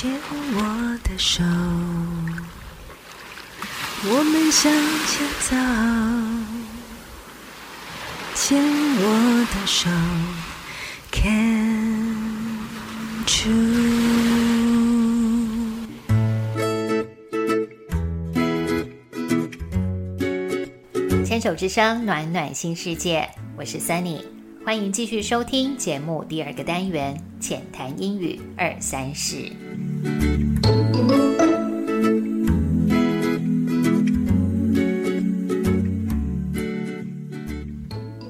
牵我的手，我们向前走。牵我的手，Can true。牵手之声，暖暖新世界，我是 Sunny，欢迎继续收听节目第二个单元浅谈英语二三事。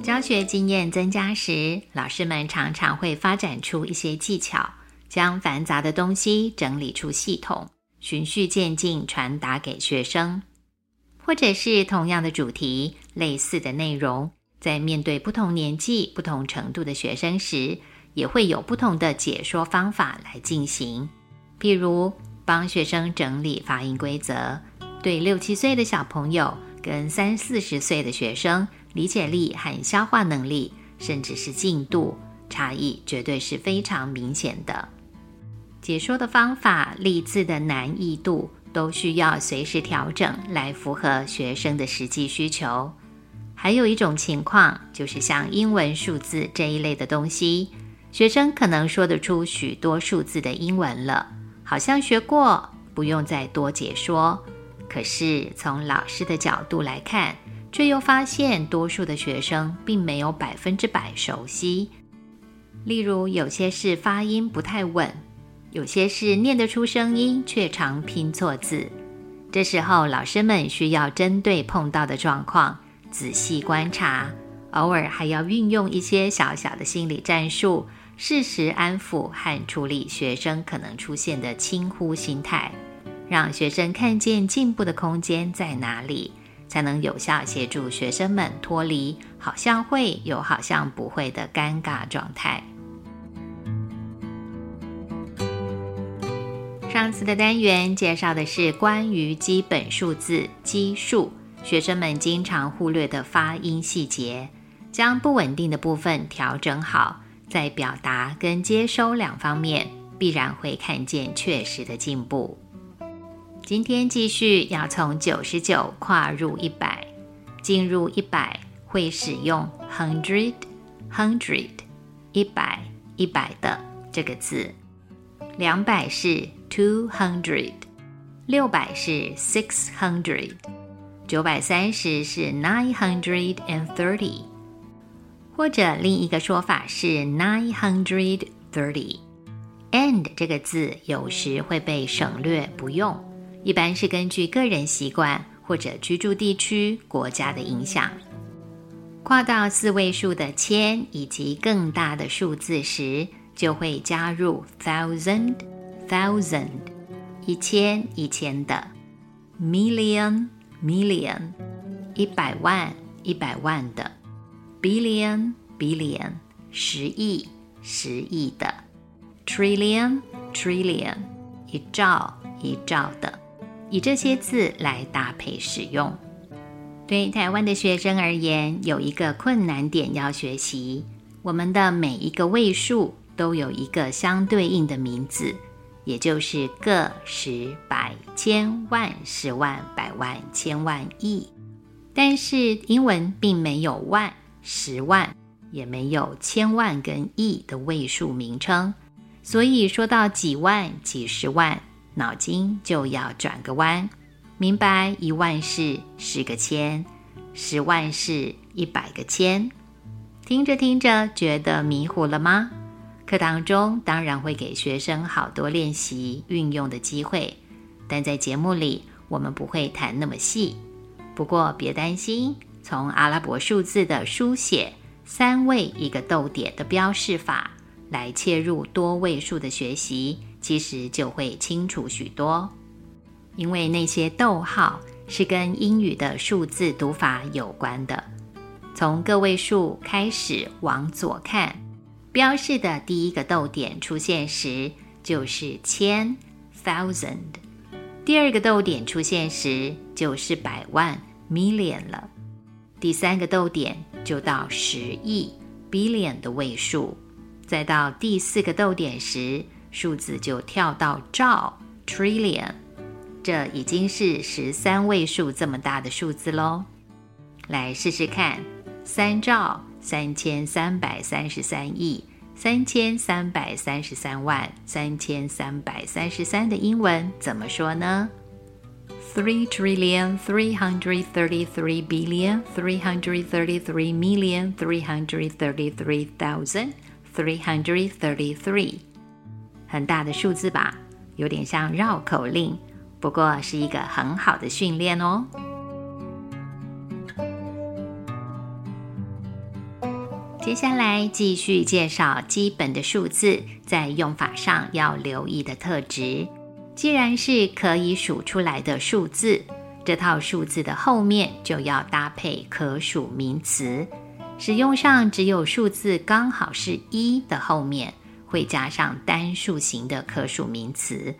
教学经验增加时，老师们常常会发展出一些技巧，将繁杂的东西整理出系统，循序渐进传达给学生。或者是同样的主题、类似的内容，在面对不同年纪、不同程度的学生时，也会有不同的解说方法来进行。譬如，帮学生整理发音规则，对六七岁的小朋友跟三四十岁的学生，理解力和消化能力，甚至是进度差异，绝对是非常明显的。解说的方法、例字的难易度。都需要随时调整来符合学生的实际需求。还有一种情况，就是像英文数字这一类的东西，学生可能说得出许多数字的英文了，好像学过，不用再多解说。可是从老师的角度来看，却又发现多数的学生并没有百分之百熟悉。例如，有些是发音不太稳。有些是念得出声音，却常拼错字。这时候，老师们需要针对碰到的状况仔细观察，偶尔还要运用一些小小的心理战术，适时安抚和处理学生可能出现的轻忽心态，让学生看见进步的空间在哪里，才能有效协助学生们脱离好像会有好像不会的尴尬状态。上次的单元介绍的是关于基本数字基数，学生们经常忽略的发音细节，将不稳定的部分调整好，在表达跟接收两方面必然会看见确实的进步。今天继续要从九十九跨入一百，进入一百会使用 hundred hundred 一百一百的这个字，两百是。Two hundred，六百是 six hundred，九百三十是 nine hundred and thirty，或者另一个说法是 nine hundred thirty。And 这个字有时会被省略不用，一般是根据个人习惯或者居住地区、国家的影响。跨到四位数的千以及更大的数字时，就会加入 thousand。thousand 一千一千的，million million 一百万一百万的，billion billion 十亿十亿的，trillion trillion 一兆一兆的，以这些字来搭配使用。对台湾的学生而言，有一个困难点要学习：我们的每一个位数都有一个相对应的名字。也就是个、十、百、千、万、十万、百万、千万、亿，但是英文并没有万、十万，也没有千万跟亿的位数名称，所以说到几万、几十万，脑筋就要转个弯，明白一万是十个千，十万是一百个千，听着听着觉得迷糊了吗？课堂中当然会给学生好多练习运用的机会，但在节目里我们不会谈那么细。不过别担心，从阿拉伯数字的书写、三位一个逗点的标示法来切入多位数的学习，其实就会清楚许多。因为那些逗号是跟英语的数字读法有关的。从个位数开始往左看。标示的第一个逗点出现时，就是千 （thousand）；第二个逗点出现时，就是百万 （million） 了；第三个逗点就到十亿 （billion） 的位数；再到第四个逗点时，数字就跳到兆 （trillion），这已经是十三位数这么大的数字喽。来试试看，三兆三千三百三十三亿三千三百三十三万三千三百三十三的英文怎么说呢？？three trillion three hundred thirty three billion three hundred thirty three million three hundred thirty three thousand three hundred thirty three，很大的数字吧？有点像绕口令，不过是一个很好的训练哦。接下来继续介绍基本的数字在用法上要留意的特质。既然是可以数出来的数字，这套数字的后面就要搭配可数名词。使用上只有数字刚好是一的后面会加上单数型的可数名词，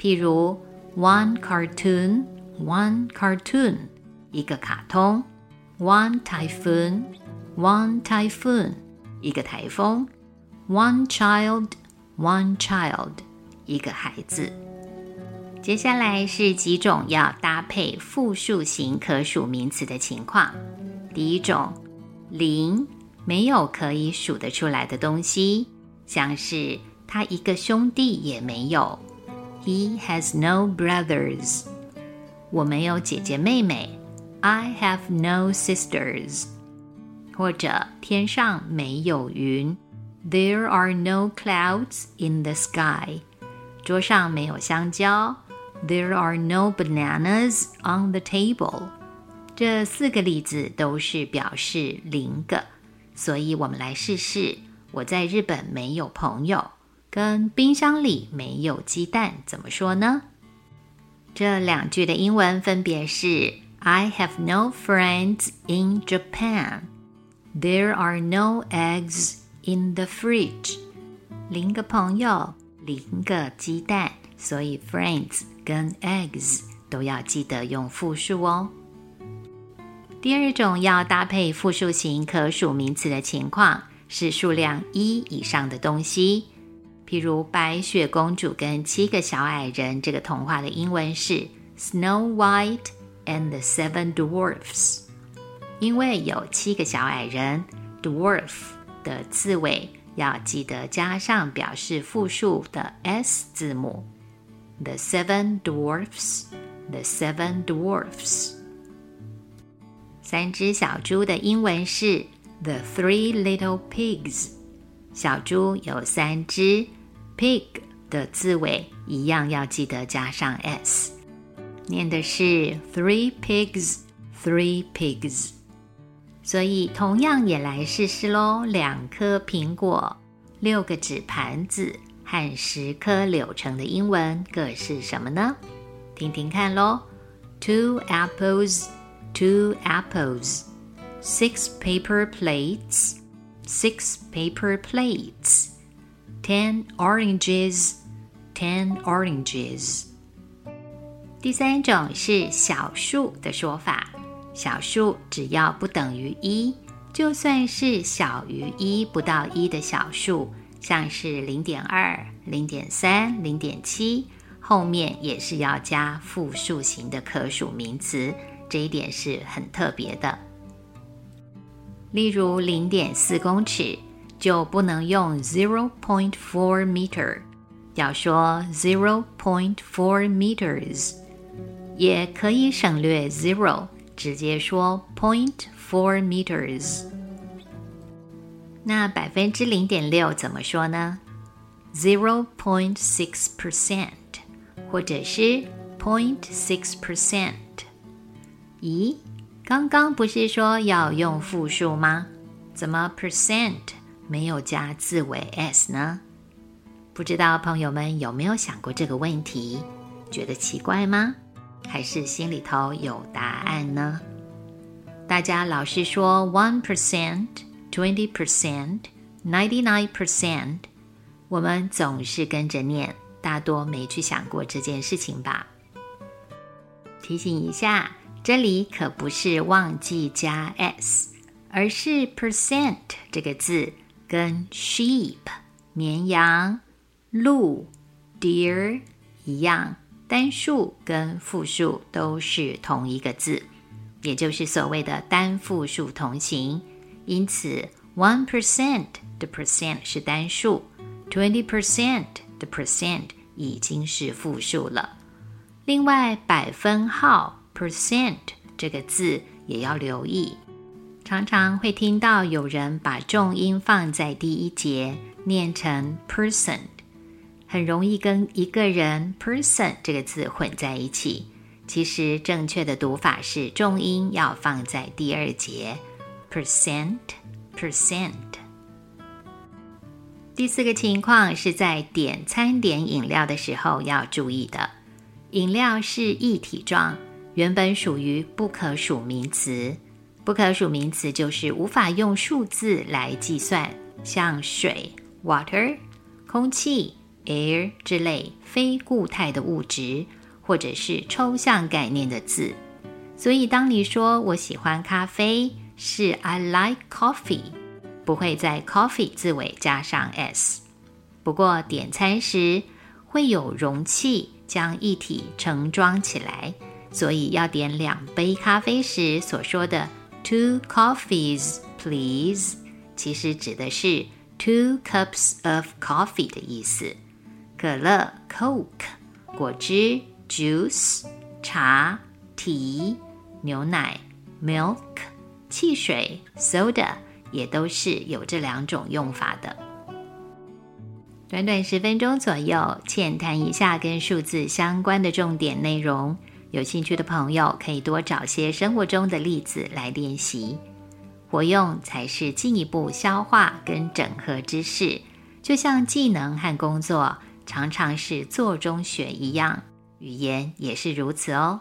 譬如 one cartoon，one cartoon，一个卡通；one typhoon，one typhoon，一个台风；one child，one child，一个孩子。接下来是几种要搭配复数型可数名词的情况。第一种，零，没有可以数得出来的东西，像是他一个兄弟也没有，He has no brothers。我没有姐姐妹妹，I have no sisters。或者天上没有云，There are no clouds in the sky。桌上没有香蕉。There are no bananas on the table。这四个例子都是表示零个，所以我们来试试。我在日本没有朋友，跟冰箱里没有鸡蛋怎么说呢？这两句的英文分别是：I have no friends in Japan。There are no eggs in the fridge。零个朋友，零个鸡蛋，所以 friends。 跟 eggs 都要记得用复数哦。第二种要搭配复数型可数名词的情况是数量一以上的东西，譬如《白雪公主跟七个小矮人》这个童话的英文是 Snow White and the Seven Dwarfs。因为有七个小矮人，dwarf 的字尾要记得加上表示复数的 s 字母。The seven dwarfs, the seven dwarfs。三只小猪的英文是 The three little pigs。小猪有三只，pig 的字尾一样要记得加上 s，念的是 three pigs, three pigs。所以同样也来试试喽，两颗苹果，六个纸盘子。 和十颗柳橙的英文各是什么呢？听听看喽。Two apples, two apples. Six paper plates, six paper plates. Ten oranges, ten oranges. 第三种是小数的说法。小数只要不等于一，就算是小于一不到一的小数。像是零点二、零点三、零点七，后面也是要加复数型的可数名词，这一点是很特别的。例如零点四公尺就不能用 zero point four meter，要说 zero point four meters，也可以省略 zero，直接说 point four meters。那百分之零点六怎么说呢？Zero point six percent，或者是 point six percent。咦，刚刚不是说要用复数吗？怎么 percent 没有加字尾 s 呢？不知道朋友们有没有想过这个问题？觉得奇怪吗？还是心里头有答案呢？大家老是说 one percent。Twenty percent, ninety nine percent，我们总是跟着念，大多没去想过这件事情吧？提醒一下，这里可不是忘记加 s，而是 percent 这个字跟 sheep 绵羊鹿 deer 一样，单数跟复数都是同一个字，也就是所谓的单复数同形。因此，one percent 的 percent 是单数，twenty percent 的 percent 已经是复数了。另外，百分号 percent 这个字也要留意，常常会听到有人把重音放在第一节，念成 person，很容易跟一个人 person 这个字混在一起。其实正确的读法是重音要放在第二节，percent percent。第四个情况是在点餐点饮料的时候要注意的。饮料是一体状，原本属于不可数名词。不可数名词就是无法用数字来计算，像水 （water）、空气 （air） 之类非固态的物质，或者是抽象概念的字。所以，当你说我喜欢咖啡，是 I like coffee，不会在 coffee 字尾加上 s。不过，点餐时会有容器。将一体盛装起来，所以要点两杯咖啡时所说的 “two coffees, please”，其实指的是 “two cups of coffee” 的意思。可乐 （Coke）、果汁 （juice）、茶 （tea）、牛奶 （milk）、汽水 （soda） 也都是有这两种用法的。短短十分钟左右，浅谈一下跟数字相关的重点内容。有兴趣的朋友可以多找些生活中的例子来练习，活用才是进一步消化跟整合知识。就像技能和工作常常是做中学一样，语言也是如此哦。